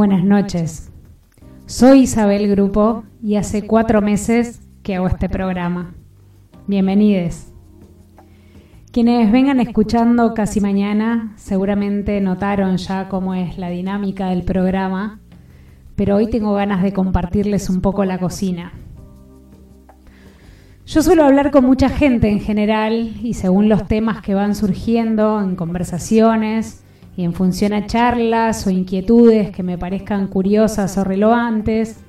Buenas noches. Soy Isabel Grupo y hace cuatro meses que hago este programa. Bienvenidos. Quienes vengan escuchando casi mañana seguramente notaron ya cómo es la dinámica del programa, pero hoy tengo ganas de compartirles un poco la cocina. Yo suelo hablar con mucha gente en general y según los temas que van surgiendo en conversaciones y en función a charlas o inquietudes que me parezcan curiosas o relevantes,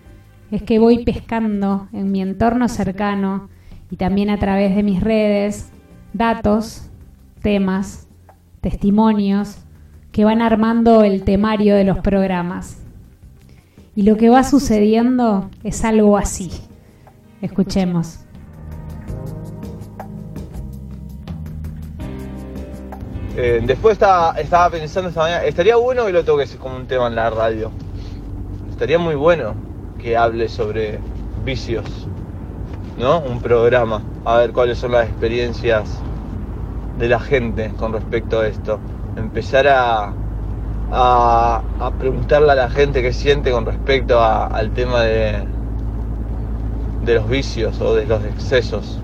es que voy pescando en mi entorno cercano y también a través de mis redes datos, temas, testimonios que van armando el temario de los programas. Y lo que va sucediendo es algo así. Escuchemos. Eh, después estaba, estaba pensando esta mañana, estaría bueno que lo toques como un tema en la radio. Estaría muy bueno que hable sobre vicios, ¿no? Un programa, a ver cuáles son las experiencias de la gente con respecto a esto. Empezar a, a, preguntarle a la gente qué siente con respecto al tema de, de los vicios o de los excesos.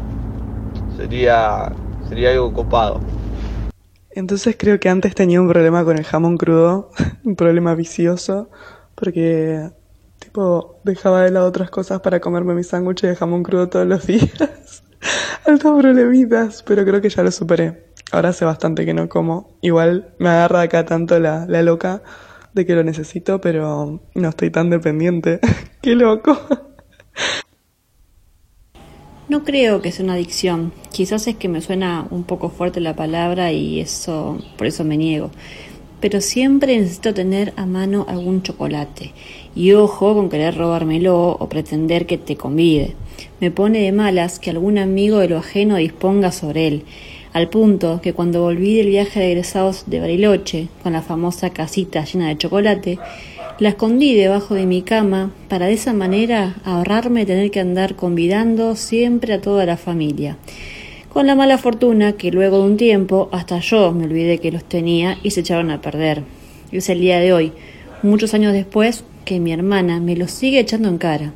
Sería, sería algo copado. Entonces creo que antes tenía un problema con el jamón crudo, un problema vicioso, porque tipo dejaba de lado otras cosas para comerme mi sándwich de jamón crudo todos los días. Altos problemitas, pero creo que ya lo superé. Ahora hace bastante que no como. Igual me agarra acá tanto la, la loca de que lo necesito, pero no estoy tan dependiente. Qué loco. No creo que sea una adicción. Quizás es que me suena un poco fuerte la palabra y eso, por eso me niego. Pero siempre necesito tener a mano algún chocolate. Y ojo con querer robármelo o pretender que te convide. Me pone de malas que algún amigo de lo ajeno disponga sobre él. Al punto que cuando volví del viaje de egresados de Bariloche, con la famosa casita llena de chocolate, la escondí debajo de mi cama para de esa manera ahorrarme tener que andar convidando siempre a toda la familia. Con la mala fortuna que luego de un tiempo hasta yo me olvidé que los tenía y se echaron a perder. Es el día de hoy, muchos años después, que mi hermana me los sigue echando en cara.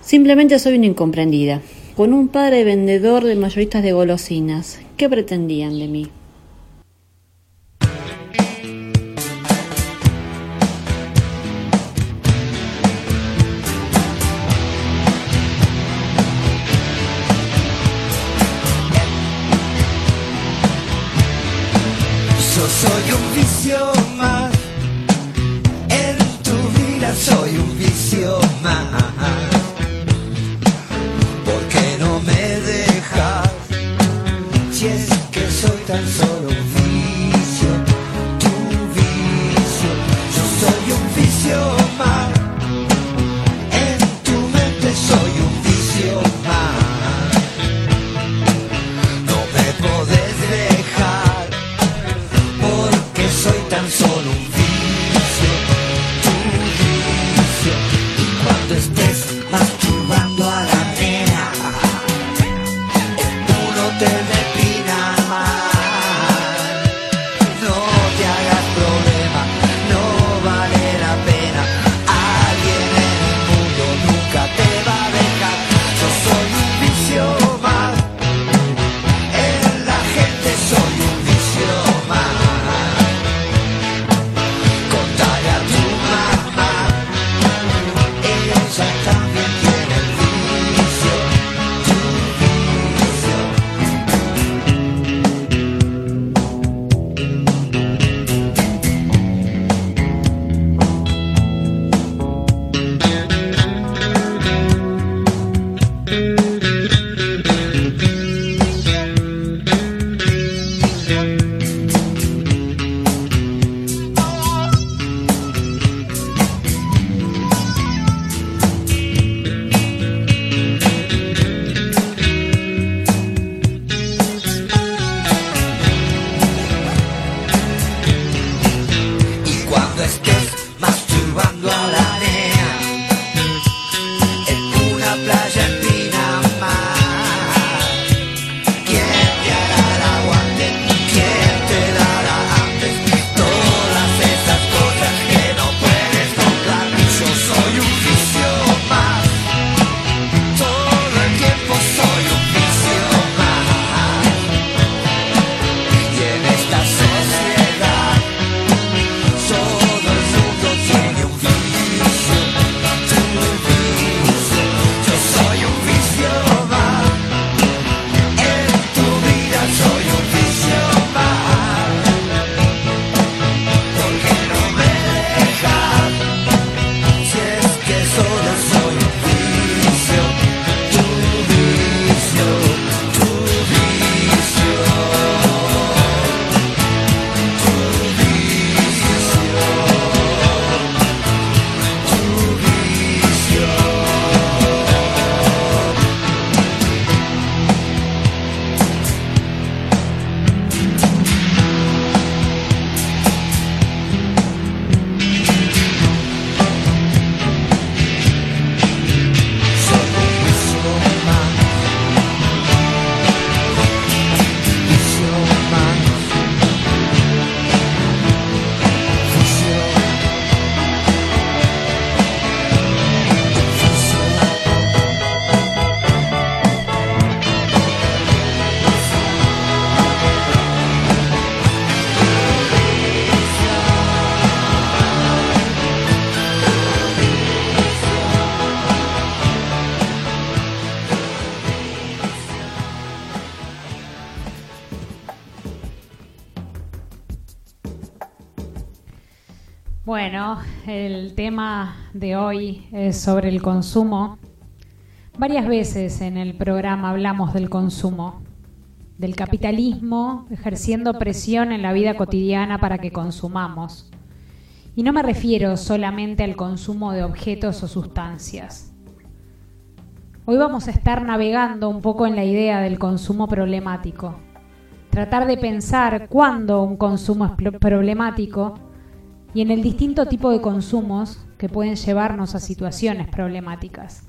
Simplemente soy una incomprendida, con un padre vendedor de mayoristas de golosinas. ¿Qué pretendían de mí? Sobre el consumo. Varias veces en el programa hablamos del consumo, del capitalismo ejerciendo presión en la vida cotidiana para que consumamos. Y no me refiero solamente al consumo de objetos o sustancias. Hoy vamos a estar navegando un poco en la idea del consumo problemático. Tratar de pensar cuándo un consumo es problemático y en el distinto tipo de consumos que pueden llevarnos a situaciones problemáticas.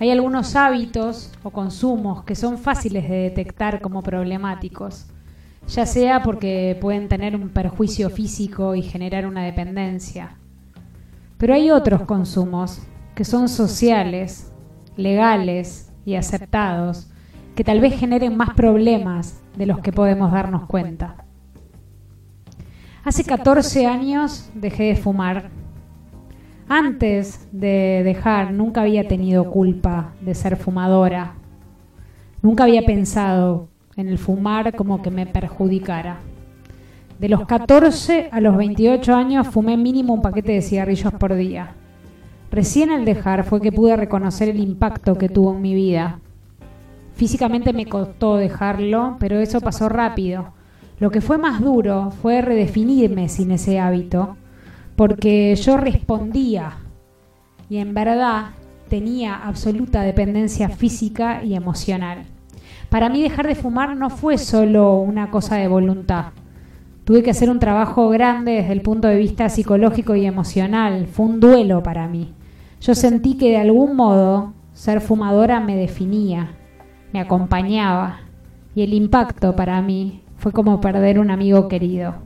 Hay algunos hábitos o consumos que son fáciles de detectar como problemáticos, ya sea porque pueden tener un perjuicio físico y generar una dependencia. Pero hay otros consumos que son sociales, legales y aceptados, que tal vez generen más problemas de los que podemos darnos cuenta. Hace 14 años dejé de fumar. Antes de dejar nunca había tenido culpa de ser fumadora. Nunca había pensado en el fumar como que me perjudicara. De los 14 a los 28 años fumé mínimo un paquete de cigarrillos por día. Recién al dejar fue que pude reconocer el impacto que tuvo en mi vida. Físicamente me costó dejarlo, pero eso pasó rápido lo que fue más duro fue redefinirme sin ese hábito, porque yo respondía y en verdad tenía absoluta dependencia física y emocional. Para mí dejar de fumar no fue solo una cosa de voluntad. Tuve que hacer un trabajo grande desde el punto de vista psicológico y emocional. Fue un duelo para mí. Yo sentí que de algún modo ser fumadora me definía, me acompañaba. Y el impacto para mí fue como perder un amigo querido.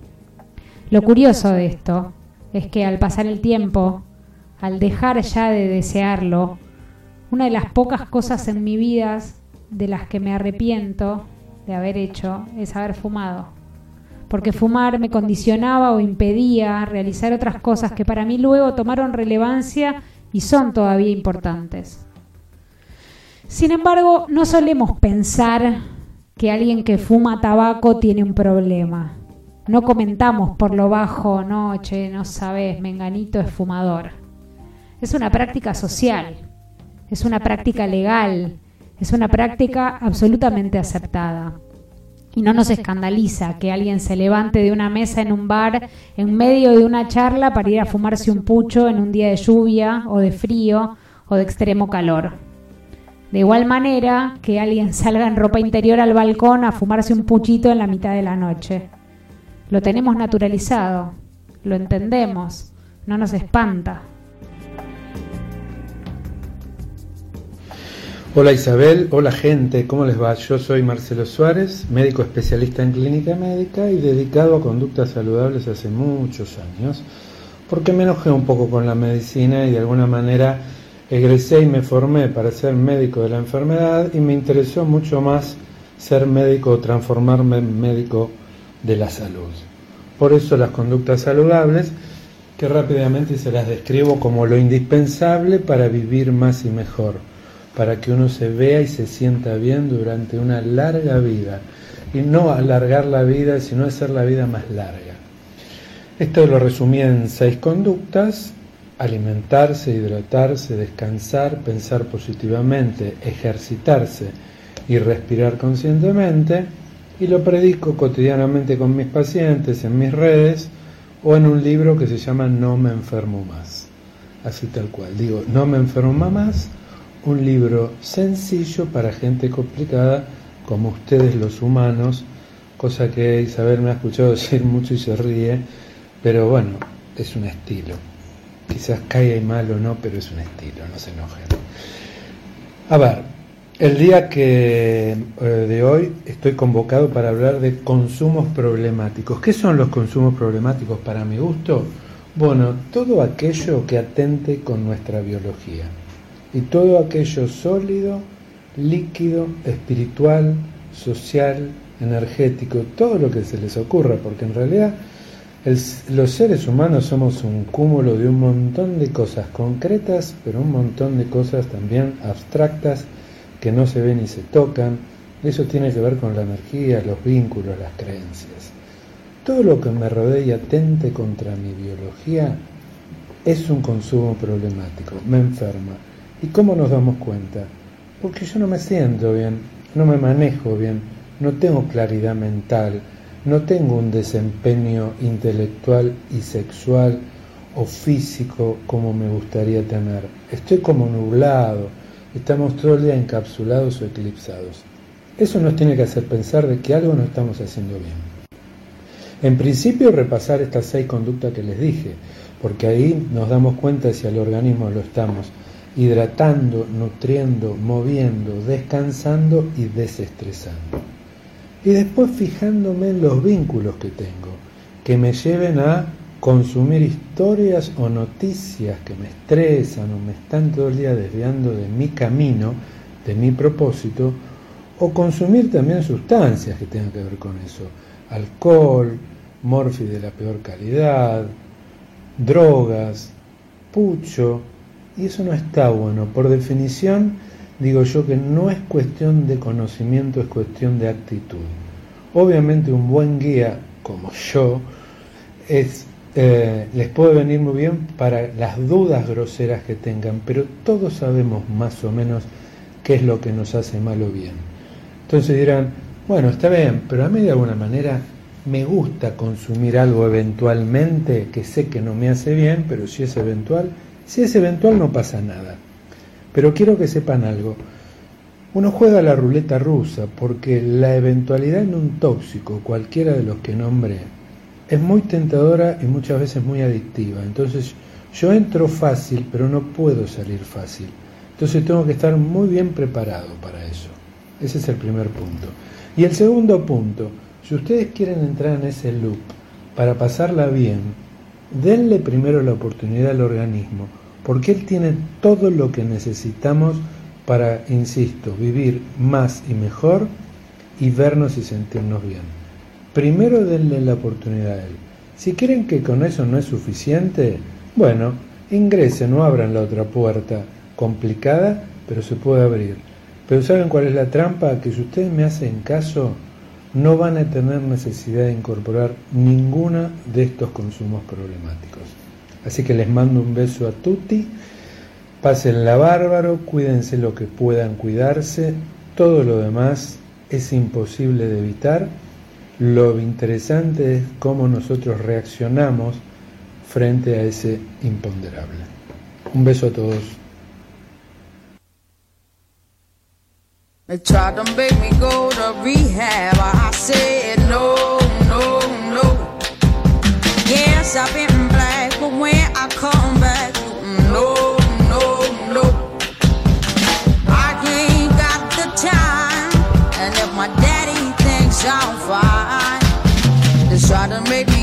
Lo curioso de esto es que al pasar el tiempo, al dejar ya de desearlo, una de las pocas cosas en mi vida de las que me arrepiento de haber hecho es haber fumado. Porque fumar me condicionaba o impedía realizar otras cosas que para mí luego tomaron relevancia y son todavía importantes. Sin embargo, no solemos pensar que alguien que fuma tabaco tiene un problema. No comentamos por lo bajo, no, che, no sabes, menganito es fumador. Es una práctica social, es una práctica legal, es una práctica absolutamente aceptada. Y no nos escandaliza que alguien se levante de una mesa en un bar en medio de una charla para ir a fumarse un pucho en un día de lluvia o de frío o de extremo calor. De igual manera que alguien salga en ropa interior al balcón a fumarse un puchito en la mitad de la noche. Lo tenemos naturalizado, lo entendemos, no nos espanta. Hola Isabel, hola gente, ¿cómo les va? Yo soy Marcelo Suárez, médico especialista en clínica médica y dedicado a conductas saludables hace muchos años, porque me enojé un poco con la medicina y de alguna manera Egresé y me formé para ser médico de la enfermedad y me interesó mucho más ser médico o transformarme en médico de la salud. Por eso las conductas saludables, que rápidamente se las describo como lo indispensable para vivir más y mejor, para que uno se vea y se sienta bien durante una larga vida. Y no alargar la vida, sino hacer la vida más larga. Esto lo resumí en seis conductas alimentarse, hidratarse, descansar, pensar positivamente, ejercitarse y respirar conscientemente, y lo predico cotidianamente con mis pacientes en mis redes o en un libro que se llama No me enfermo más. Así tal cual, digo, No me enfermo más, un libro sencillo para gente complicada como ustedes los humanos, cosa que Isabel me ha escuchado decir mucho y se ríe, pero bueno, es un estilo. Quizás caiga y mal o no, pero es un estilo, no se enojen. A ver, el día que eh, de hoy estoy convocado para hablar de consumos problemáticos. ¿Qué son los consumos problemáticos para mi gusto? Bueno, todo aquello que atente con nuestra biología y todo aquello sólido, líquido, espiritual, social, energético, todo lo que se les ocurra, porque en realidad los seres humanos somos un cúmulo de un montón de cosas concretas, pero un montón de cosas también abstractas que no se ven y se tocan. Eso tiene que ver con la energía, los vínculos, las creencias. todo lo que me rodea y atente contra mi biología es un consumo problemático, me enferma. ¿Y cómo nos damos cuenta? Porque yo no me siento bien, no me manejo bien, no tengo claridad mental, no tengo un desempeño intelectual y sexual o físico como me gustaría tener. Estoy como nublado, estamos todo el día encapsulados o eclipsados. Eso nos tiene que hacer pensar de que algo no estamos haciendo bien. En principio repasar estas seis conductas que les dije, porque ahí nos damos cuenta si al organismo lo estamos hidratando, nutriendo, moviendo, descansando y desestresando. Y después fijándome en los vínculos que tengo, que me lleven a consumir historias o noticias que me estresan o me están todo el día desviando de mi camino, de mi propósito, o consumir también sustancias que tengan que ver con eso, alcohol, morfi de la peor calidad, drogas, pucho, y eso no está bueno. Por definición, digo yo que no es cuestión de conocimiento, es cuestión de actitud. Obviamente un buen guía, como yo, eh, les puede venir muy bien para las dudas groseras que tengan, pero todos sabemos más o menos qué es lo que nos hace mal o bien. Entonces dirán, bueno, está bien, pero a mí de alguna manera me gusta consumir algo eventualmente que sé que no me hace bien, pero si es eventual, si es eventual no pasa nada. Pero quiero que sepan algo. Uno juega la ruleta rusa porque la eventualidad en un tóxico, cualquiera de los que nombré, es muy tentadora y muchas veces muy adictiva. Entonces yo entro fácil, pero no puedo salir fácil. Entonces tengo que estar muy bien preparado para eso. Ese es el primer punto. Y el segundo punto, si ustedes quieren entrar en ese loop para pasarla bien, denle primero la oportunidad al organismo, porque él tiene todo lo que necesitamos para, insisto, vivir más y mejor y vernos y sentirnos bien. Primero denle la oportunidad a él. Si creen que con eso no es suficiente, bueno, ingresen o abran la otra puerta, complicada, pero se puede abrir. Pero ¿saben cuál es la trampa? Que si ustedes me hacen caso, no van a tener necesidad de incorporar ninguna de estos consumos problemáticos. Así que les mando un beso a tutti, pásenla bárbaro, cuídense lo que puedan cuidarse, todo lo demás es imposible de evitar. Lo interesante es cómo nosotros reaccionamos frente a ese imponderable. Un beso a todos. I come back, mm, no, no, no. I ain't got the time, and if my daddy thinks I'm fine, try to make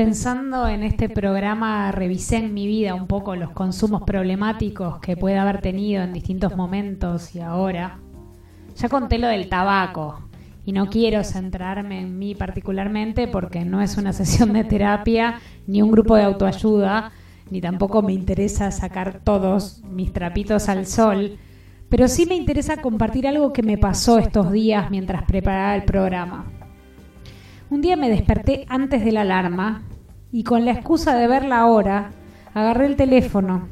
Pensando en este programa, revisé en mi vida un poco los consumos problemáticos que puede haber tenido en distintos momentos y ahora. Ya conté lo del tabaco y no quiero centrarme en mí particularmente porque no es una sesión de terapia ni un grupo de autoayuda, ni tampoco me interesa sacar todos mis trapitos al sol, pero sí me interesa compartir algo que me pasó estos días mientras preparaba el programa. Un día me desperté antes de la alarma y con la excusa de ver la hora, agarré el teléfono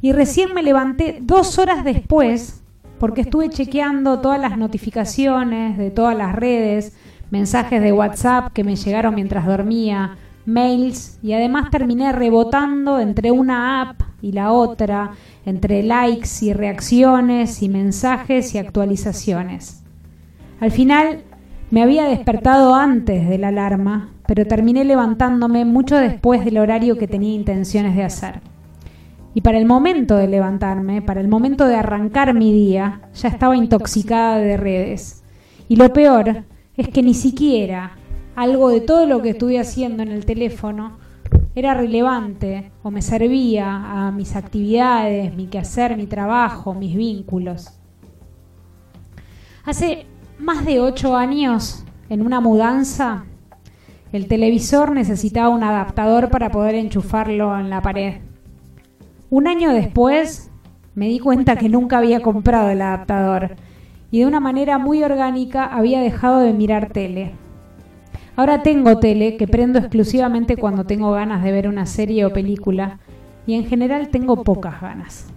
y recién me levanté dos horas después porque estuve chequeando todas las notificaciones de todas las redes, mensajes de WhatsApp que me llegaron mientras dormía, mails y además terminé rebotando entre una app y la otra, entre likes y reacciones y mensajes y actualizaciones. Al final me había despertado antes de la alarma, pero terminé levantándome mucho después del horario que tenía intenciones de hacer. Y para el momento de levantarme, para el momento de arrancar mi día, ya estaba intoxicada de redes. Y lo peor es que ni siquiera algo de todo lo que estuve haciendo en el teléfono era relevante o me servía a mis actividades, mi quehacer, mi trabajo, mis vínculos. Hace más de ocho años, en una mudanza, el televisor necesitaba un adaptador para poder enchufarlo en la pared. Un año después me di cuenta que nunca había comprado el adaptador y de una manera muy orgánica había dejado de mirar tele. Ahora tengo tele que prendo exclusivamente cuando tengo ganas de ver una serie o película y en general tengo pocas ganas.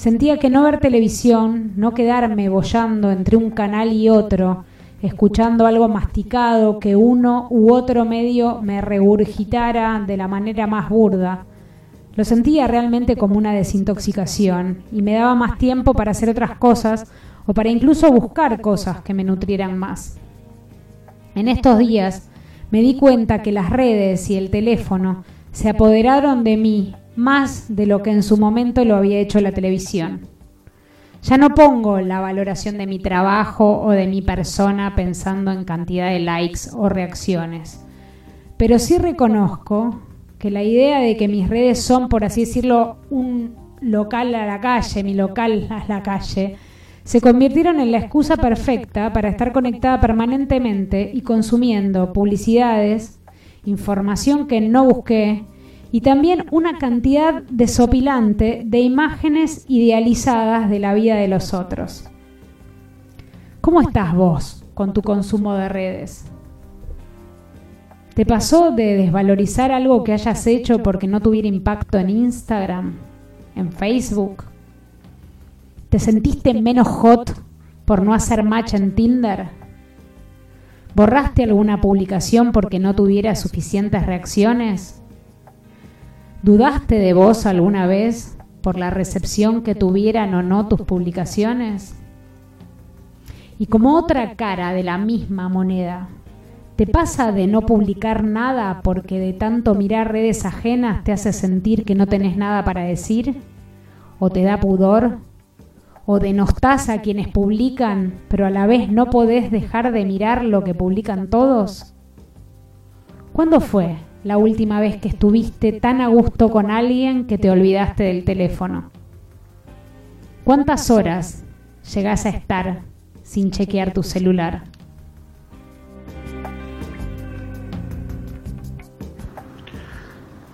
Sentía que no ver televisión, no quedarme bollando entre un canal y otro, escuchando algo masticado que uno u otro medio me regurgitara de la manera más burda, lo sentía realmente como una desintoxicación y me daba más tiempo para hacer otras cosas o para incluso buscar cosas que me nutrieran más. En estos días me di cuenta que las redes y el teléfono se apoderaron de mí más de lo que en su momento lo había hecho la televisión. Ya no pongo la valoración de mi trabajo o de mi persona pensando en cantidad de likes o reacciones, pero sí reconozco que la idea de que mis redes son, por así decirlo, un local a la calle, mi local a la calle, se convirtieron en la excusa perfecta para estar conectada permanentemente y consumiendo publicidades, información que no busqué y también una cantidad desopilante de imágenes idealizadas de la vida de los otros. ¿Cómo estás vos con tu consumo de redes? ¿Te pasó de desvalorizar algo que hayas hecho porque no tuviera impacto en Instagram, en Facebook? ¿Te sentiste menos hot por no hacer match en Tinder? ¿Borraste alguna publicación porque no tuviera suficientes reacciones? ¿Dudaste de vos alguna vez por la recepción que tuvieran o no tus publicaciones? Y como otra cara de la misma moneda, ¿te pasa de no publicar nada porque de tanto mirar redes ajenas te hace sentir que no tenés nada para decir? ¿O te da pudor? ¿O denostás a quienes publican, pero a la vez no podés dejar de mirar lo que publican todos? ¿Cuándo fue la última vez que estuviste tan a gusto con alguien que te olvidaste del teléfono? ¿Cuántas horas llegás a estar sin chequear tu celular?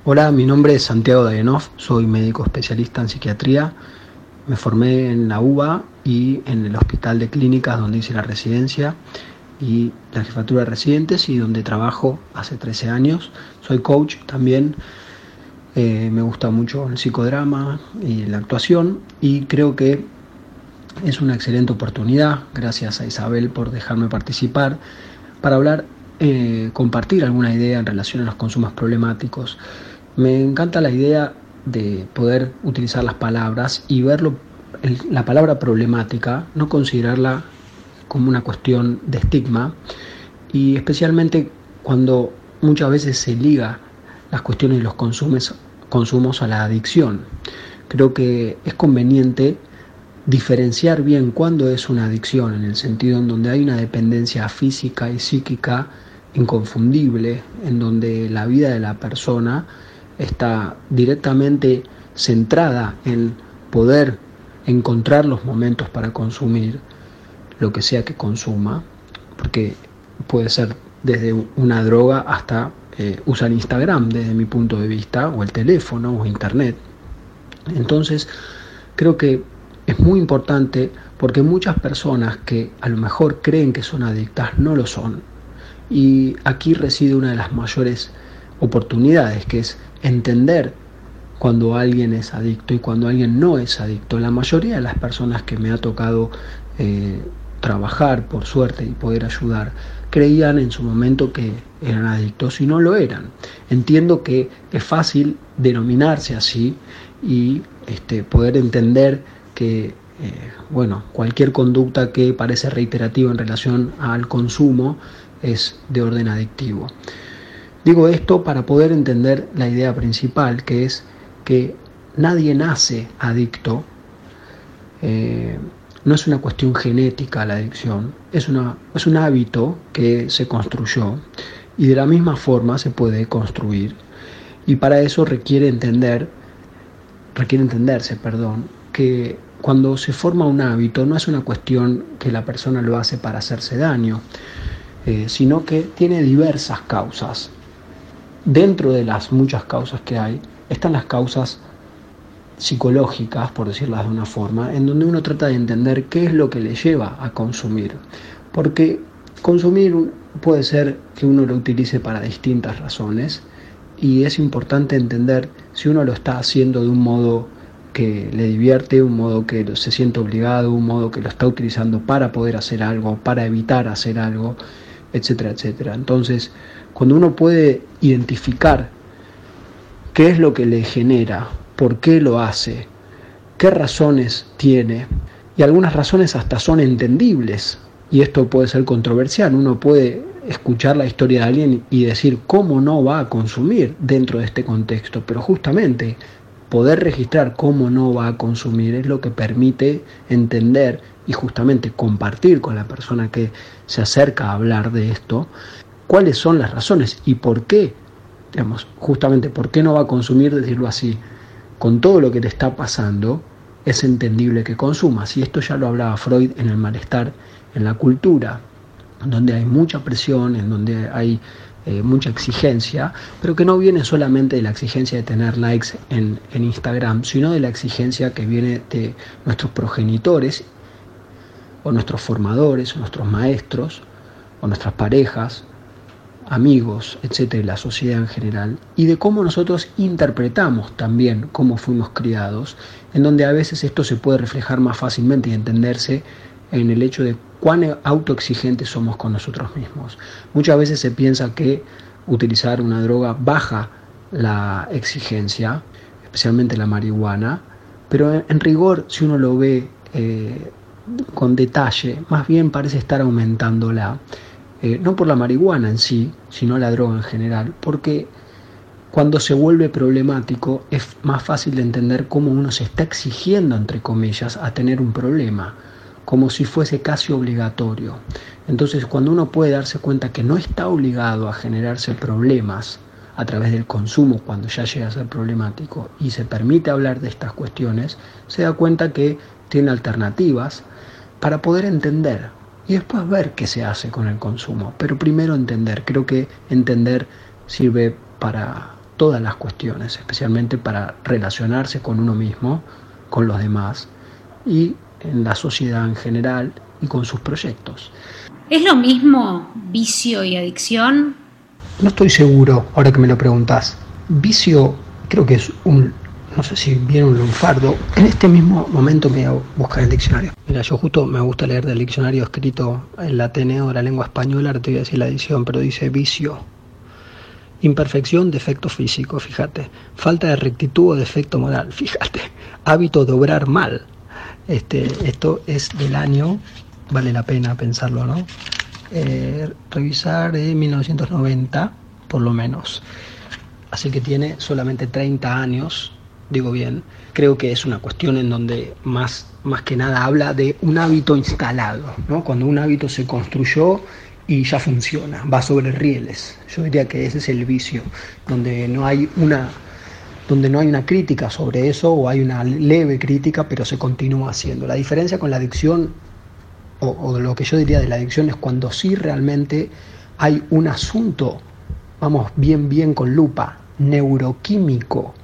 Hola, mi nombre es Santiago Dayanov, soy médico especialista en psiquiatría. Me formé en la UBA y en el Hospital de Clínicas donde hice la residencia y la jefatura de residentes y donde trabajo hace 13 años. Soy coach también, eh, me gusta mucho el psicodrama y la actuación y creo que es una excelente oportunidad, gracias a Isabel por dejarme participar, para hablar eh, compartir alguna idea en relación a los consumos problemáticos. Me encanta la idea de poder utilizar las palabras y verlo, la palabra problemática, no considerarla como una cuestión de estigma y especialmente cuando muchas veces se liga las cuestiones de los consumos, consumos a la adicción. Creo que es conveniente diferenciar bien cuándo es una adicción, en el sentido en donde hay una dependencia física y psíquica inconfundible, en donde la vida de la persona está directamente centrada en poder encontrar los momentos para consumir lo que sea que consuma, porque puede ser desde una droga hasta eh, usar Instagram desde mi punto de vista, o el teléfono, o internet. Entonces, creo que es muy importante porque muchas personas que a lo mejor creen que son adictas no lo son. Y aquí reside una de las mayores oportunidades, que es entender cuando alguien es adicto y cuando alguien no es adicto. La mayoría de las personas que me ha tocado eh, trabajar, por suerte, y poder ayudar, creían en su momento que eran adictos y no lo eran. Entiendo que es fácil denominarse así y este, poder entender que eh, bueno, cualquier conducta que parece reiterativa en relación al consumo es de orden adictivo. Digo esto para poder entender la idea principal, que es que nadie nace adicto, eh, no es una cuestión genética la adicción, es, una, es un hábito que se construyó y de la misma forma se puede construir. Y para eso requiere entender, requiere entenderse, perdón, que cuando se forma un hábito no es una cuestión que la persona lo hace para hacerse daño, eh, sino que tiene diversas causas dentro de las muchas causas que hay, están las causas psicológicas, por decirlas de una forma, en donde uno trata de entender qué es lo que le lleva a consumir. Porque consumir puede ser que uno lo utilice para distintas razones y es importante entender si uno lo está haciendo de un modo que le divierte, un modo que se siente obligado, un modo que lo está utilizando para poder hacer algo, para evitar hacer algo, etcétera, etcétera. Entonces, cuando uno puede identificar qué es lo que le genera, por qué lo hace, qué razones tiene, y algunas razones hasta son entendibles, y esto puede ser controversial, uno puede escuchar la historia de alguien y decir cómo no va a consumir dentro de este contexto, pero justamente poder registrar cómo no va a consumir es lo que permite entender y justamente compartir con la persona que se acerca a hablar de esto cuáles son las razones y por qué, digamos, justamente por qué no va a consumir, decirlo así, con todo lo que te está pasando, es entendible que consumas. Y esto ya lo hablaba Freud en el malestar en la cultura, donde hay mucha presión, en donde hay eh, mucha exigencia, pero que no viene solamente de la exigencia de tener likes en, en Instagram, sino de la exigencia que viene de nuestros progenitores o nuestros formadores, o nuestros maestros, o nuestras parejas, amigos, etcétera, la sociedad en general, y de cómo nosotros interpretamos también cómo fuimos criados, en donde a veces esto se puede reflejar más fácilmente y entenderse en el hecho de cuán autoexigentes somos con nosotros mismos. Muchas veces se piensa que utilizar una droga baja la exigencia, especialmente la marihuana, pero en, rigor, si uno lo ve eh, con detalle, más bien parece estar aumentándola. Eh, no por la marihuana en sí, sino la droga en general, porque cuando se vuelve problemático es más fácil de entender cómo uno se está exigiendo, entre comillas, a tener un problema, como si fuese casi obligatorio. Entonces, cuando uno puede darse cuenta que no está obligado a generarse problemas a través del consumo cuando ya llega a ser problemático y se permite hablar de estas cuestiones, se da cuenta que tiene alternativas para poder entender y después ver qué se hace con el consumo. Pero primero entender, creo que entender sirve para todas las cuestiones, especialmente para relacionarse con uno mismo, con los demás y en la sociedad en general y con sus proyectos. ¿Es lo mismo vicio y adicción? No estoy seguro, ahora que me lo preguntas. Vicio creo que es un no sé si vieron lunfardo. En este mismo momento me voy a buscar el diccionario. Mira, yo justo me gusta leer del diccionario escrito en la Ateneo de la lengua española, te voy a decir la edición, pero dice vicio. Imperfección, defecto físico, fíjate. Falta de rectitud o defecto moral, fíjate. Hábito de obrar mal. Este, esto es del año, vale la pena pensarlo, ¿no? Eh, revisar de 1990, por lo menos. Así que tiene solamente 30 años digo bien, creo que es una cuestión en donde más, más que nada habla de un hábito instalado, ¿no? cuando un hábito se construyó y ya funciona, va sobre rieles. Yo diría que ese es el vicio, donde no hay una donde no hay una crítica sobre eso o hay una leve crítica, pero se continúa haciendo. La diferencia con la adicción, o, o lo que yo diría de la adicción, es cuando sí realmente hay un asunto, vamos bien, bien con lupa, neuroquímico,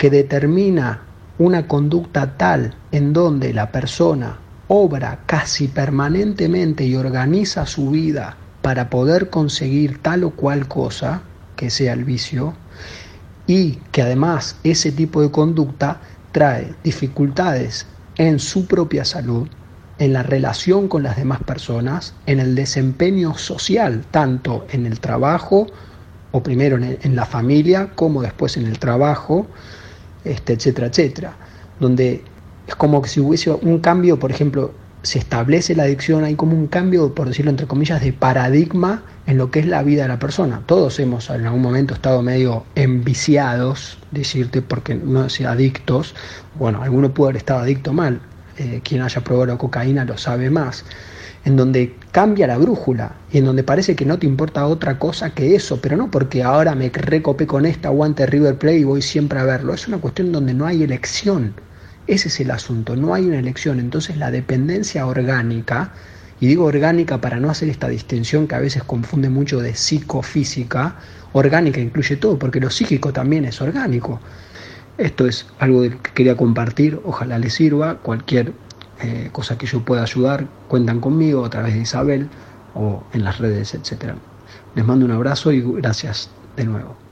que determina una conducta tal en donde la persona obra casi permanentemente y organiza su vida para poder conseguir tal o cual cosa, que sea el vicio, y que además ese tipo de conducta trae dificultades en su propia salud, en la relación con las demás personas, en el desempeño social, tanto en el trabajo, o primero en, la familia, como después en el trabajo, este, etcétera, etcétera, donde es como que si hubiese un cambio, por ejemplo, se establece la adicción, hay como un cambio, por decirlo entre comillas, de paradigma en lo que es la vida de la persona. Todos hemos en algún momento estado medio enviciados, decirte, porque no sé, adictos. Bueno, alguno puede haber estado adicto mal. Eh, quien haya probado la cocaína lo sabe más en donde cambia la brújula y en donde parece que no te importa otra cosa que eso, pero no porque ahora me recopé con esta aguante River Plate y voy siempre a verlo, es una cuestión donde no hay elección, ese es el asunto, no hay una elección, entonces la dependencia orgánica, y digo orgánica para no hacer esta distinción que a veces confunde mucho de psicofísica, orgánica incluye todo, porque lo psíquico también es orgánico. Esto es algo que quería compartir, ojalá les sirva, cualquier eh, cosa que yo pueda ayudar, cuentan conmigo a través de Isabel o en las redes, etc. Les mando un abrazo y gracias de nuevo.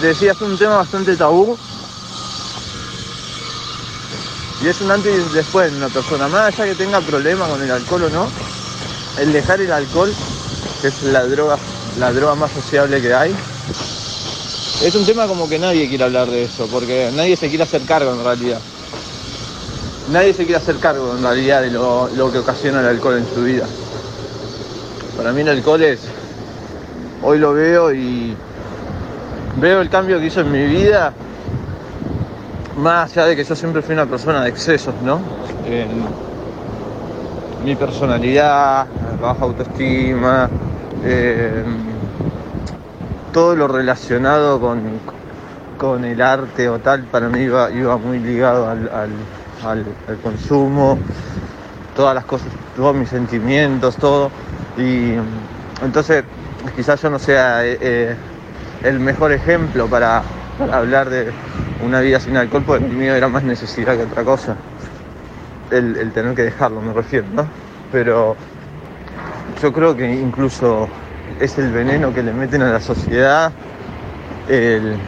Te decía, es un tema bastante tabú. Y es un antes y después en una persona, más allá que tenga problemas con el alcohol o no, el dejar el alcohol, que es la droga, la droga más sociable que hay, es un tema como que nadie quiere hablar de eso, porque nadie se quiere hacer cargo en realidad. Nadie se quiere hacer cargo en realidad de lo, lo que ocasiona el alcohol en su vida. Para mí el alcohol es, hoy lo veo y veo el cambio que hizo en mi vida, más allá de que yo siempre fui una persona de excesos, ¿no? Mi personalidad, baja autoestima, eh, todo lo relacionado con, con el arte o tal, para mí iba, iba muy ligado al, al- al- al consumo, todas las cosas, todos mis sentimientos, todo. Y entonces quizás yo no sea eh, eh, el mejor ejemplo para, hablar de una vida sin alcohol, porque el mío era más necesidad que otra cosa. El, tener que dejarlo, me refiero, ¿no? Pero yo creo que incluso es el veneno que le meten a la sociedad,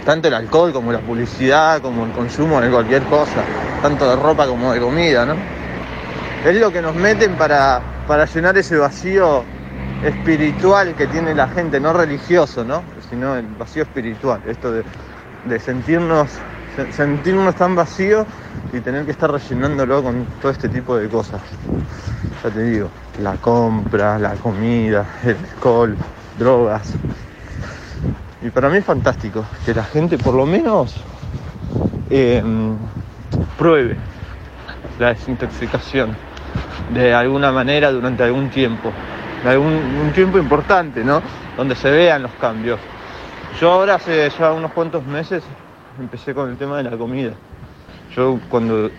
tanto el alcohol como la publicidad, como el consumo de cualquier cosa, tanto de ropa como de comida, ¿no? Es lo que nos meten para, para llenar ese vacío espiritual que tiene la gente, no religioso, ¿no? Sino el vacío espiritual, esto de, sentirnos, se- sentirnos tan vacíos y tener que estar rellenándolo con todo este tipo de cosas. Ya te digo, la compra, la comida, el alcohol, drogas. Y para mí es fantástico que la gente por lo menos eh, pruebe la desintoxicación de alguna manera durante algún tiempo, de algún un tiempo importante, ¿no? Donde se vean los cambios. Yo ahora hace ya unos cuantos meses empecé con el tema de la comida. Yo cuando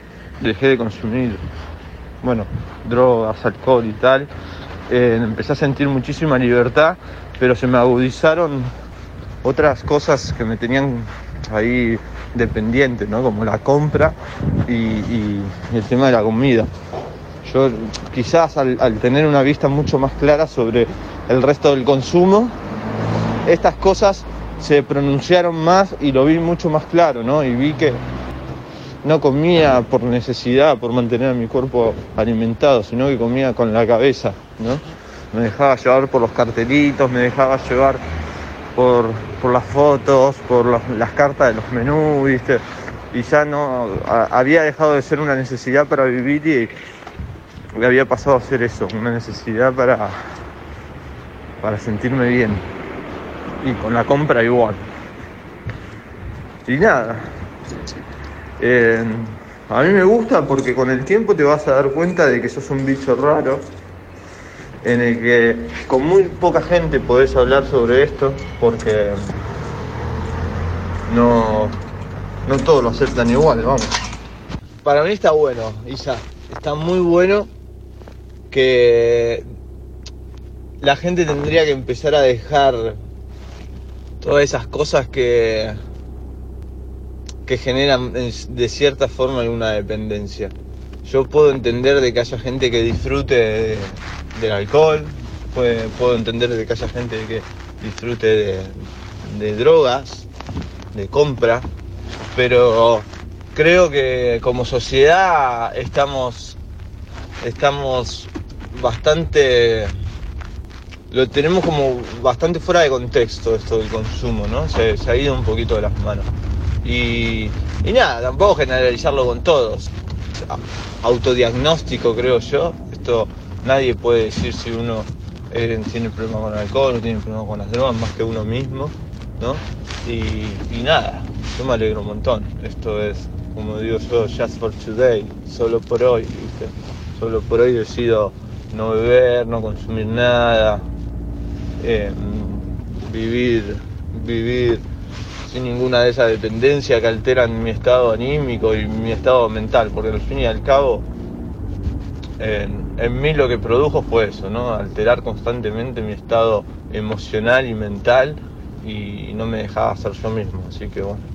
dejé de consumir, bueno, drogas, alcohol y tal, eh, empecé a sentir muchísima libertad, pero se me agudizaron otras cosas que me tenían ahí dependiente, ¿no? Como la compra y, y- el tema de la comida. Yo quizás al tener una vista mucho más clara sobre el resto del consumo, estas cosas se pronunciaron más y lo vi mucho más claro, ¿no? Y vi que no comía por necesidad, por mantener a mi cuerpo alimentado, sino que comía con la cabeza, ¿no? Me dejaba llevar por los cartelitos, me dejaba llevar por, por las fotos, por las cartas de los menús, ¿viste? Y ya no, había dejado de ser una necesidad para vivir y, y había pasado a ser eso, una necesidad para, para sentirme bien. Y con la compra igual. Y nada. Eh, a mí me gusta porque con el tiempo te vas a dar cuenta de que sos un bicho raro, en el que con muy poca gente podés hablar sobre esto, porque no, no todos lo aceptan igual, vamos. Para mí está bueno, Isa, está muy bueno que la gente tendría que empezar a dejar todas esas cosas que que generan en- de cierta forma alguna dependencia. Yo puedo entender de que haya gente que disfrute de- del alcohol, puedo entender de que haya gente que disfrute de, de drogas, de compra, pero creo que como sociedad estamos, estamos bastante lo tenemos como bastante fuera de contexto esto del consumo, ¿no? Se, ha ido un poquito de las manos. Y, y nada, tampoco generalizarlo con todos. Autodiagnóstico, creo yo. Esto nadie puede decir si uno eh, tiene problema con el alcohol o tiene problema con las drogas más que uno mismo, ¿no? Y, y nada, yo me alegro un montón. Esto es, como digo yo, just for today, solo por hoy, ¿viste? Solo por hoy decido no beber, no consumir nada, eh, vivir, vivir sin ninguna de esas dependencias que alteran mi estado anímico y mi estado mental, porque al fin y al cabo en, mí lo que produjo fue eso, ¿no? Alterar constantemente mi estado emocional y mental y no me dejaba ser yo mismo, así que bueno.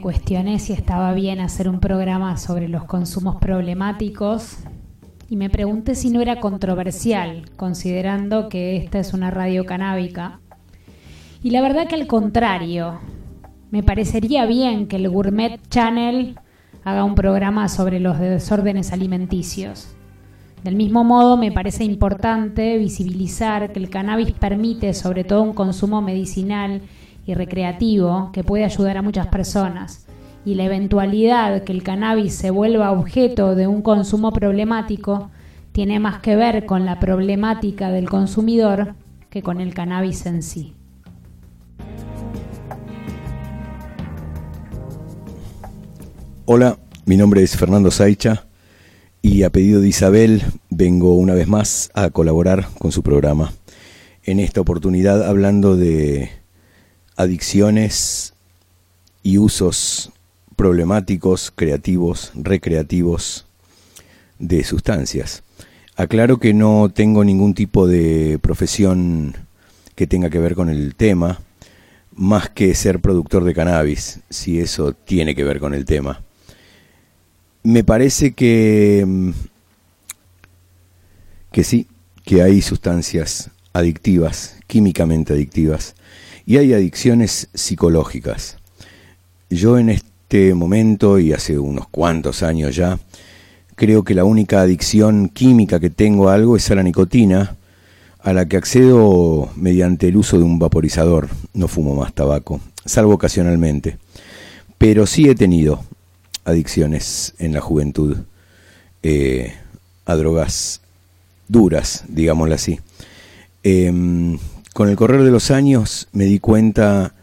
Cuestioné si estaba bien hacer un programa sobre los consumos problemáticos y me pregunté si no era controversial, considerando que esta es una radio canábica. Y la verdad que al contrario, me parecería bien que el Gourmet Channel haga un programa sobre los desórdenes alimenticios. Del mismo modo, me parece importante visibilizar que el cannabis permite sobre todo un consumo medicinal y recreativo que puede ayudar a muchas personas. Y la eventualidad que el cannabis se vuelva objeto de un consumo problemático tiene más que ver con la problemática del consumidor que con el cannabis en sí. Hola, mi nombre es Fernando Saicha y a pedido de Isabel vengo una vez más a colaborar con su programa. En esta oportunidad hablando de adicciones y usos problemáticos, creativos, recreativos de sustancias. Aclaro que no tengo ningún tipo de profesión que tenga que ver con el tema, más que ser productor de cannabis, si eso tiene que ver con el tema. Me parece que, mm, que sí, que hay sustancias adictivas, químicamente adictivas, y hay adicciones psicológicas. Yo en este momento y hace unos cuantos años ya, creo que la única adicción química que tengo a algo es a la nicotina, a la que accedo mediante el uso de un vaporizador. No fumo más tabaco, salvo ocasionalmente. Pero sí he tenido adicciones en la juventud eh, a drogas duras, digámoslo así. Em, con el correr de los años me di cuenta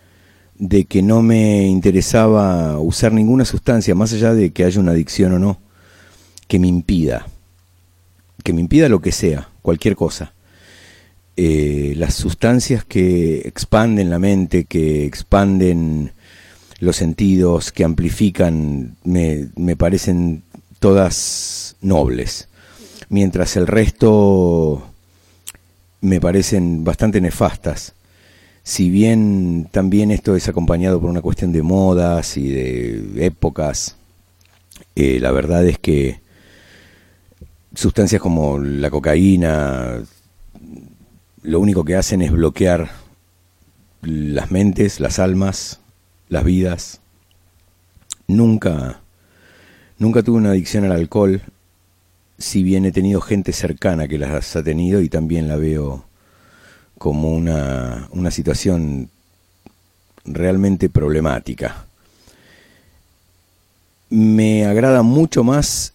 de que no me interesaba usar ninguna sustancia, más allá de que haya una adicción o no, que me impida, que me impida lo que sea, cualquier cosa. Eh, las sustancias que expanden la mente, que expanden los sentidos, que amplifican, me, me parecen todas nobles, mientras el resto me parecen bastante nefastas. Si bien también esto es acompañado por una cuestión de modas y de épocas, eh, la verdad es que sustancias como la cocaína lo único que hacen es bloquear las mentes, las almas, las vidas. Nunca, nunca tuve una adicción al alcohol, si bien he tenido gente cercana que las ha tenido y también la veo como una, una situación realmente problemática. Me agrada mucho más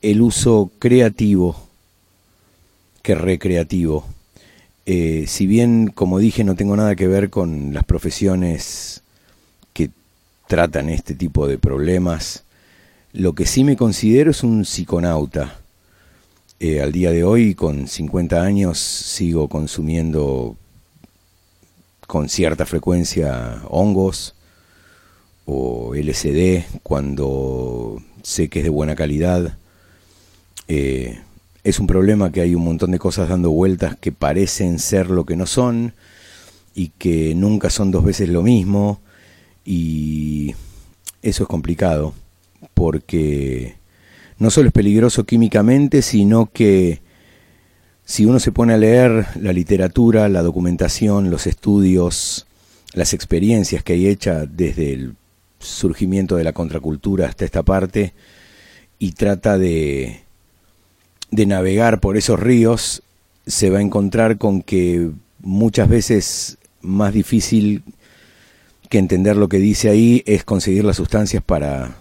el uso creativo que recreativo. Eh, si bien, como dije, no tengo nada que ver con las profesiones que tratan este tipo de problemas, lo que sí me considero es un psiconauta. Eh, al día de hoy, con 50 años, sigo consumiendo con cierta frecuencia hongos o LSD cuando sé que es de buena calidad. Eh, es un problema que hay un montón de cosas dando vueltas que parecen ser lo que no son y que nunca son dos veces lo mismo y eso es complicado porque no solo es peligroso químicamente, sino que si uno se pone a leer la literatura, la documentación, los estudios, las experiencias que hay hechas desde el surgimiento de la contracultura hasta esta parte y trata de de navegar por esos ríos, se va a encontrar con que muchas veces más difícil que entender lo que dice ahí es conseguir las sustancias para,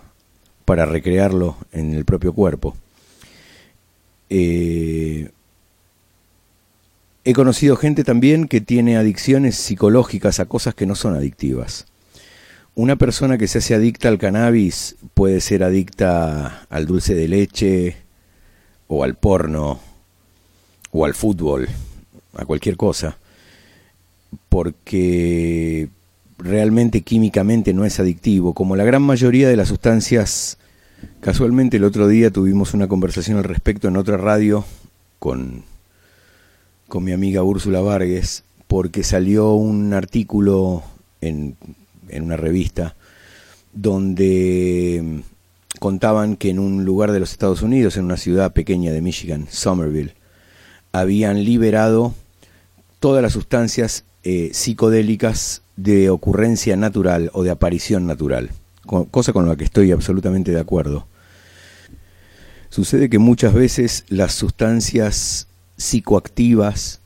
para recrearlo en el propio cuerpo. Eh, he conocido gente también que tiene adicciones psicológicas a cosas que no son adictivas. Una persona que se hace adicta al cannabis puede ser adicta al dulce de leche, o al porno, o al fútbol, a cualquier cosa, porque realmente químicamente no es adictivo, como la gran mayoría de las sustancias. Casualmente el otro día tuvimos una conversación al respecto en otra radio con, con mi amiga Úrsula Vargas, porque salió un artículo en, en una revista donde contaban que en un lugar de los Estados Unidos, en una ciudad pequeña de Michigan, Somerville, habían liberado todas las sustancias eh, psicodélicas de ocurrencia natural o de aparición natural, cosa con la que estoy absolutamente de acuerdo. Sucede que muchas veces las sustancias psicoactivas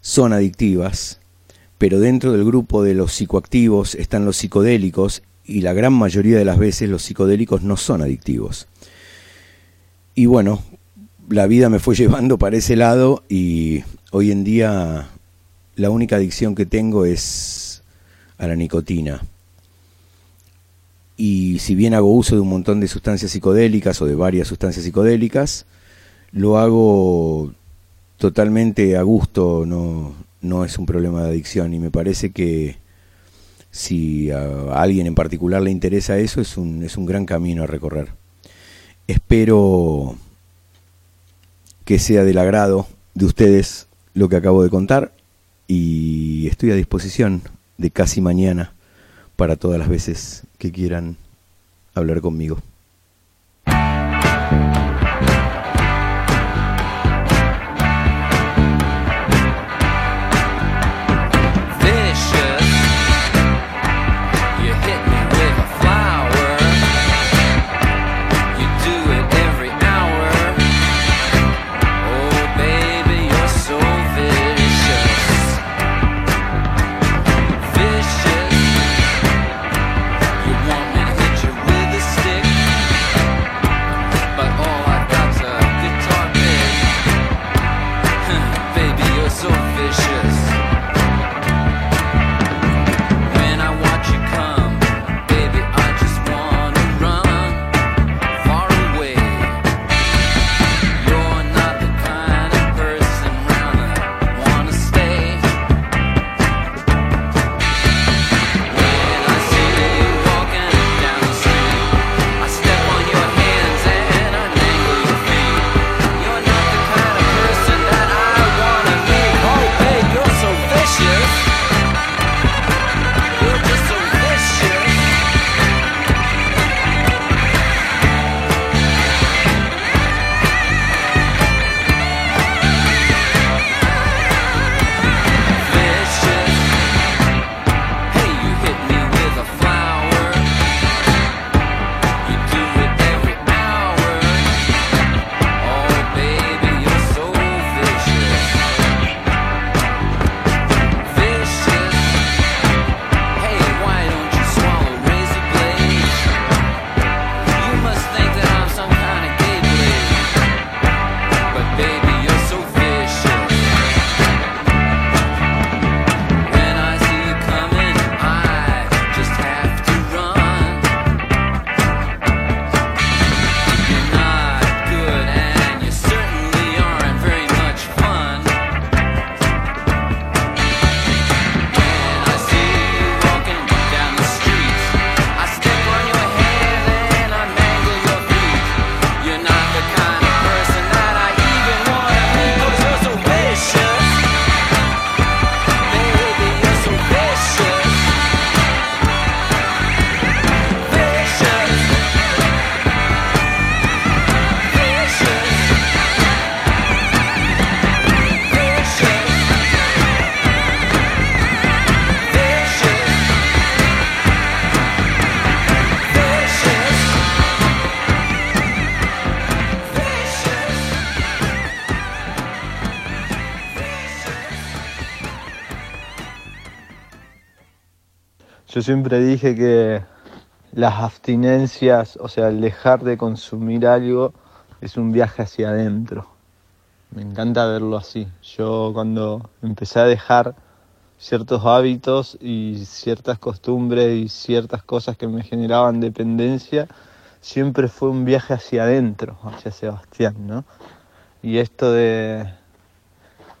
son adictivas, pero dentro del grupo de los psicoactivos están los psicodélicos y la gran mayoría de las veces los psicodélicos no son adictivos. Y bueno, la vida me fue llevando para ese lado y hoy en día la única adicción que tengo es a la nicotina. Y si bien hago uso de un montón de sustancias psicodélicas o de varias sustancias psicodélicas, lo hago totalmente a gusto, no, no es un problema de adicción y me parece que si a alguien en particular le interesa eso, es un, es un gran camino a recorrer. Espero que sea del agrado de ustedes lo que acabo de contar y estoy a disposición de casi mañana para todas las veces que quieran hablar conmigo. Yo siempre dije que las abstinencias, o sea, el dejar de consumir algo, es un viaje hacia adentro. Me encanta verlo así. Yo cuando empecé a dejar ciertos hábitos y ciertas costumbres y ciertas cosas que me generaban dependencia, siempre fue un viaje hacia adentro, hacia Sebastián, ¿no? Y esto de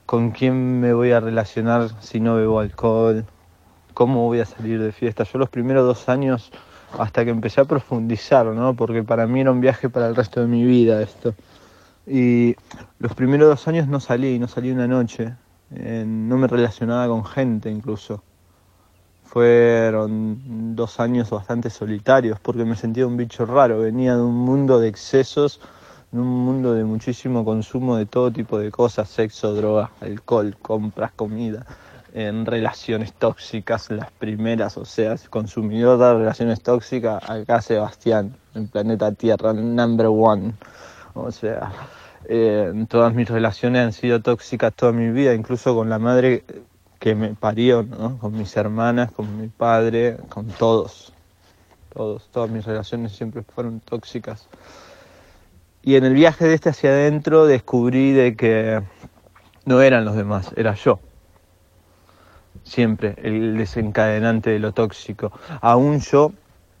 con quién me voy a relacionar si no bebo alcohol, cómo voy a salir de fiesta. Yo los primeros dos años, hasta que empecé a profundizar, ¿no? Porque para mí era un viaje para el resto de mi vida esto. Y los primeros dos años no salí, no salí una noche. eh, no me relacionaba con gente incluso. Fueron dos años bastante solitarios porque me sentía un bicho raro. Venía de un mundo de excesos, de un mundo de muchísimo consumo de todo tipo de cosas, sexo, drogas, alcohol, compras, comida, en relaciones tóxicas, las primeras, o sea, consumidor de relaciones tóxicas, acá Sebastián, en planeta Tierra, number one. O sea, eh, todas mis relaciones han sido tóxicas toda mi vida, incluso con la madre que me parió, ¿no? con mis hermanas, con mi padre, con todos. Todos, todas mis relaciones siempre fueron tóxicas. Y en el viaje de este hacia adentro descubrí de que no eran los demás, era yo. Siempre el desencadenante de lo tóxico. Aún yo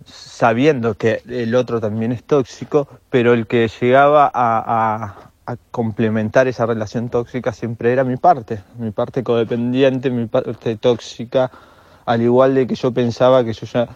sabiendo que el otro también es tóxico, pero el que llegaba a, a- complementar esa relación tóxica siempre era mi parte, mi parte codependiente, mi parte tóxica, al igual de que yo pensaba que yo ya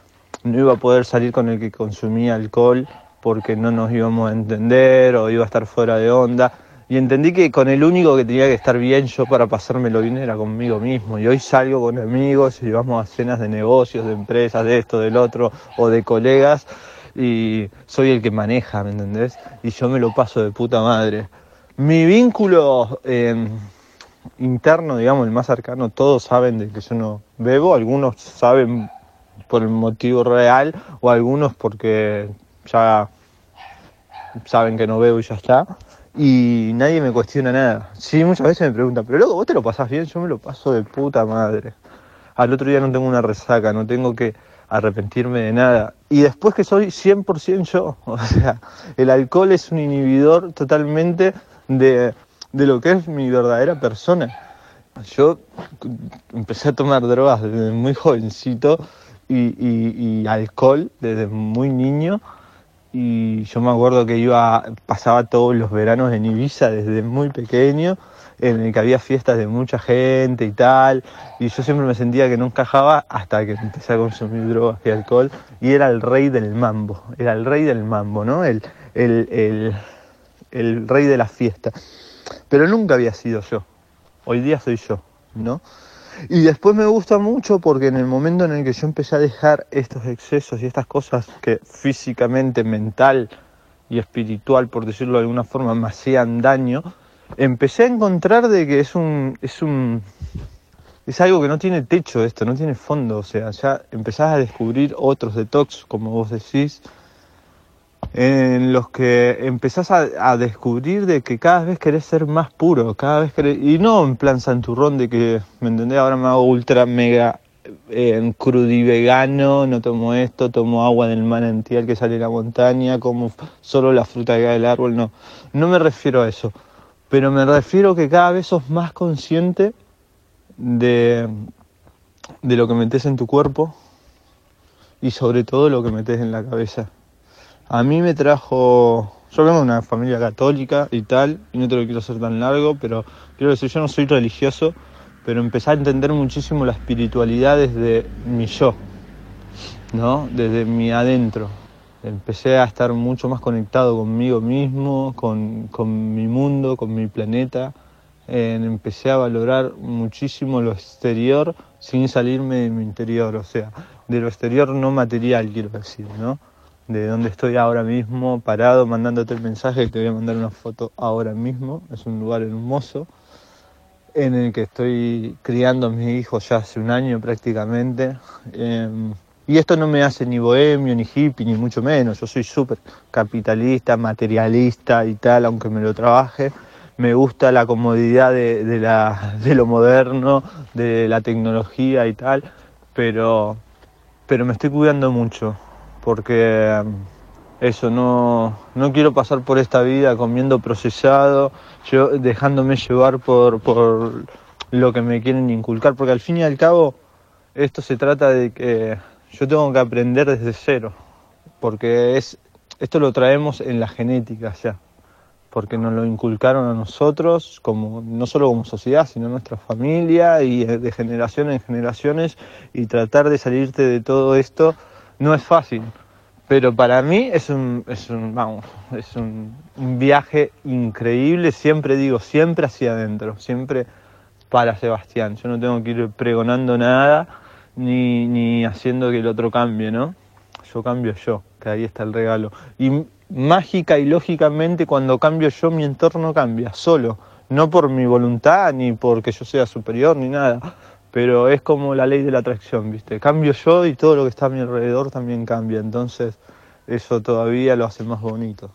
no iba a poder salir con el que consumía alcohol porque no nos íbamos a entender o iba a estar fuera de onda. Y entendí que con el único que tenía que estar bien yo para pasármelo bien era conmigo mismo. Y hoy salgo con amigos y vamos a cenas de negocios, de empresas, de esto, del otro, o de colegas, y soy el que maneja, ¿me entendés? Y yo me lo paso de puta madre. Mi vínculo eh, interno, digamos, el más cercano, todos saben de que yo no bebo, algunos saben por el motivo real, o algunos porque ya saben que no bebo y ya está. Y nadie me cuestiona nada. Sí, muchas veces me preguntan, pero luego vos te lo pasás bien, yo me lo paso de puta madre. Al otro día no tengo una resaca, no tengo que arrepentirme de nada. Y después que soy 100% yo. O sea, el alcohol es un inhibidor totalmente de, de lo que es mi verdadera persona. Yo empecé a tomar drogas desde muy jovencito y, y- y alcohol desde muy niño. Y yo me acuerdo que iba, pasaba todos los veranos en Ibiza desde muy pequeño, en el que había fiestas de mucha gente y tal. Y yo siempre me sentía que no encajaba hasta que empecé a consumir drogas y alcohol. Y era el rey del mambo, era el rey del mambo, ¿no? El, el, el, el rey de la fiesta. Pero nunca había sido yo. Hoy día soy yo, ¿no? Y después me gusta mucho porque en el momento en el que yo empecé a dejar estos excesos y estas cosas que físicamente, mental y espiritual, por decirlo de alguna forma, me hacían daño, empecé a encontrar de que es un, es un, es algo que no tiene techo esto, no tiene fondo, o sea, ya empezás a descubrir otros detox, como vos decís, en los que empezás a, descubrir de que cada vez querés ser más puro, cada vez querés, y no en plan santurrón de que, ¿me entendés? Ahora me hago ultra mega eh, crudivegano, no tomo esto, tomo agua del manantial que sale de la montaña, como solo la fruta que cae del árbol, no. No me refiero a eso, pero me refiero que cada vez sos más consciente de, de lo que metes en tu cuerpo y sobre todo lo que metes en la cabeza. A mí me trajo. Yo vengo de una familia católica y tal, y no te lo quiero hacer tan largo, pero quiero decir, yo no soy religioso, pero empecé a entender muchísimo la espiritualidad desde mi yo, ¿no? Desde mi adentro. Empecé a estar mucho más conectado conmigo mismo, con, con mi mundo, con mi planeta. Empecé a valorar muchísimo lo exterior sin salirme de mi interior, o sea, de lo exterior no material, quiero decir, ¿no? De donde estoy ahora mismo, parado, mandándote el mensaje, te voy a mandar una foto ahora mismo. Es un lugar hermoso en el que estoy criando a mis hijos ya hace un año prácticamente. Eh, y esto no me hace ni bohemio, ni hippie, ni mucho menos. Yo soy súper capitalista, materialista y tal, aunque me lo trabaje. Me gusta la comodidad de, de la, de lo moderno, de la tecnología y tal, pero pero me estoy cuidando mucho, porque um, eso, no, no quiero pasar por esta vida comiendo procesado, yo, dejándome llevar por, por lo que me quieren inculcar, porque al fin y al cabo esto se trata de que yo tengo que aprender desde cero, porque es, esto lo traemos en la genética ya, porque nos lo inculcaron a nosotros, como, no solo como sociedad, sino nuestra familia y de generación en generaciones, y tratar de salirte de todo esto no es fácil. Pero para mí es un, es un, vamos, es un, viaje increíble, siempre digo, siempre hacia adentro, siempre para Sebastián. Yo no tengo que ir pregonando nada ni, ni haciendo que el otro cambie, ¿no? Yo cambio yo, que ahí está el regalo. Y mágica y lógicamente cuando cambio yo mi entorno cambia, solo. No por mi voluntad, ni porque yo sea superior, ni nada. Pero es como la ley de la atracción, ¿viste? Cambio yo y todo lo que está a mi alrededor también cambia. Entonces eso todavía lo hace más bonito.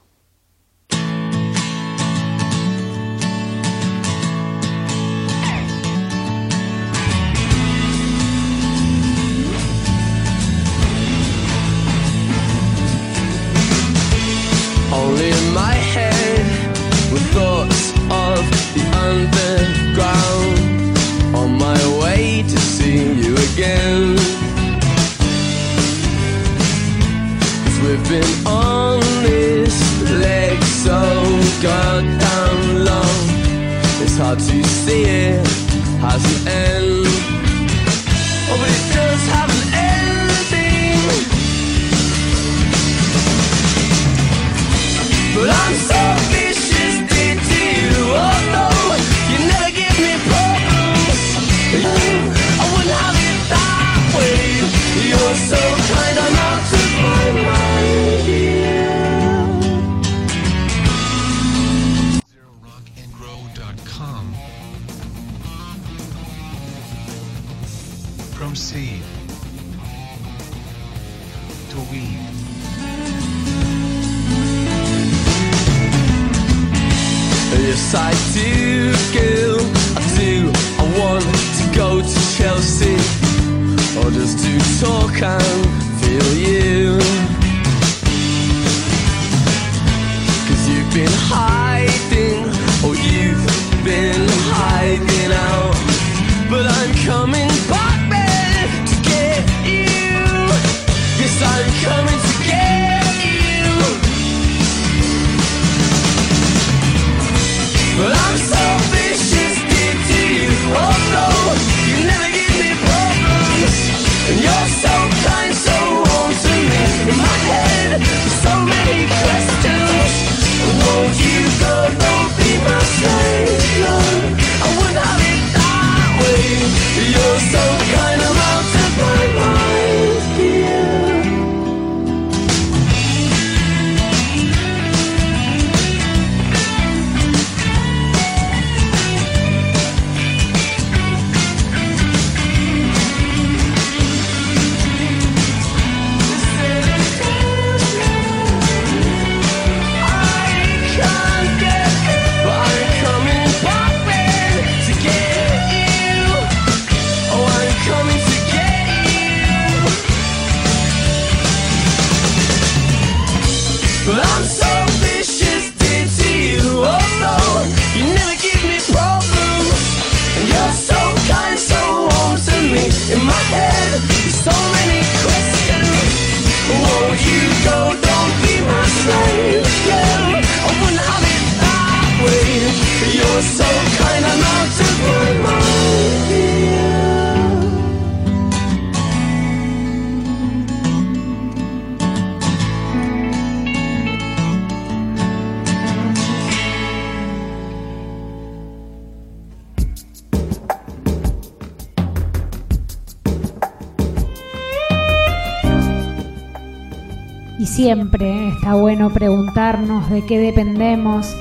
Siempre está bueno preguntarnos de qué dependemos,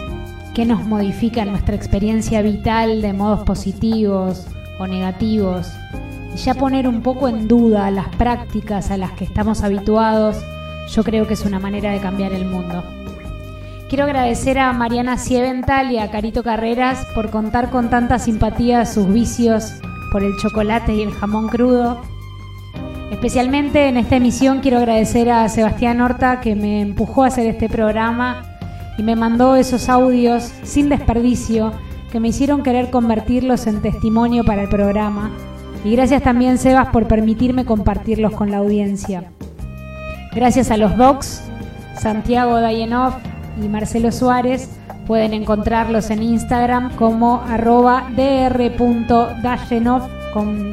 qué nos modifica nuestra experiencia vital de modos positivos o negativos. Y ya poner un poco en duda las prácticas a las que estamos habituados, yo creo que es una manera de cambiar el mundo. Quiero agradecer a Mariana Sievental y a Carito Carreras por contar con tanta simpatía sus vicios por el chocolate y el jamón crudo. Especialmente en esta emisión quiero agradecer a Sebastián Horta que me empujó a hacer este programa y me mandó esos audios sin desperdicio que me hicieron querer convertirlos en testimonio para el programa. Y gracias también Sebas por permitirme compartirlos con la audiencia. Gracias a los Vox, Santiago Dayenov y Marcelo Suárez pueden encontrarlos en Instagram como arroba dr.dayenov con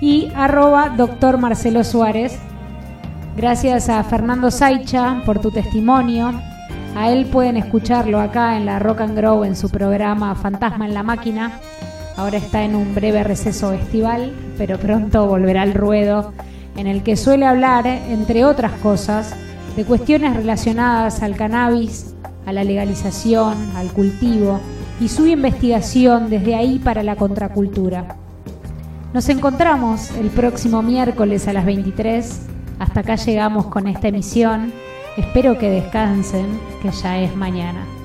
y arroba doctor Marcelo Suárez. Gracias a Fernando Saicha por tu testimonio. A él pueden escucharlo acá en la Rock and Grow en su programa Fantasma en la Máquina. Ahora está en un breve receso estival, pero pronto volverá al ruedo, en el que suele hablar, entre otras cosas, de cuestiones relacionadas al cannabis, a la legalización, al cultivo y su investigación desde ahí para la contracultura. Nos encontramos el próximo miércoles a las 23. Hasta acá llegamos con esta emisión. Espero que descansen, que ya es mañana.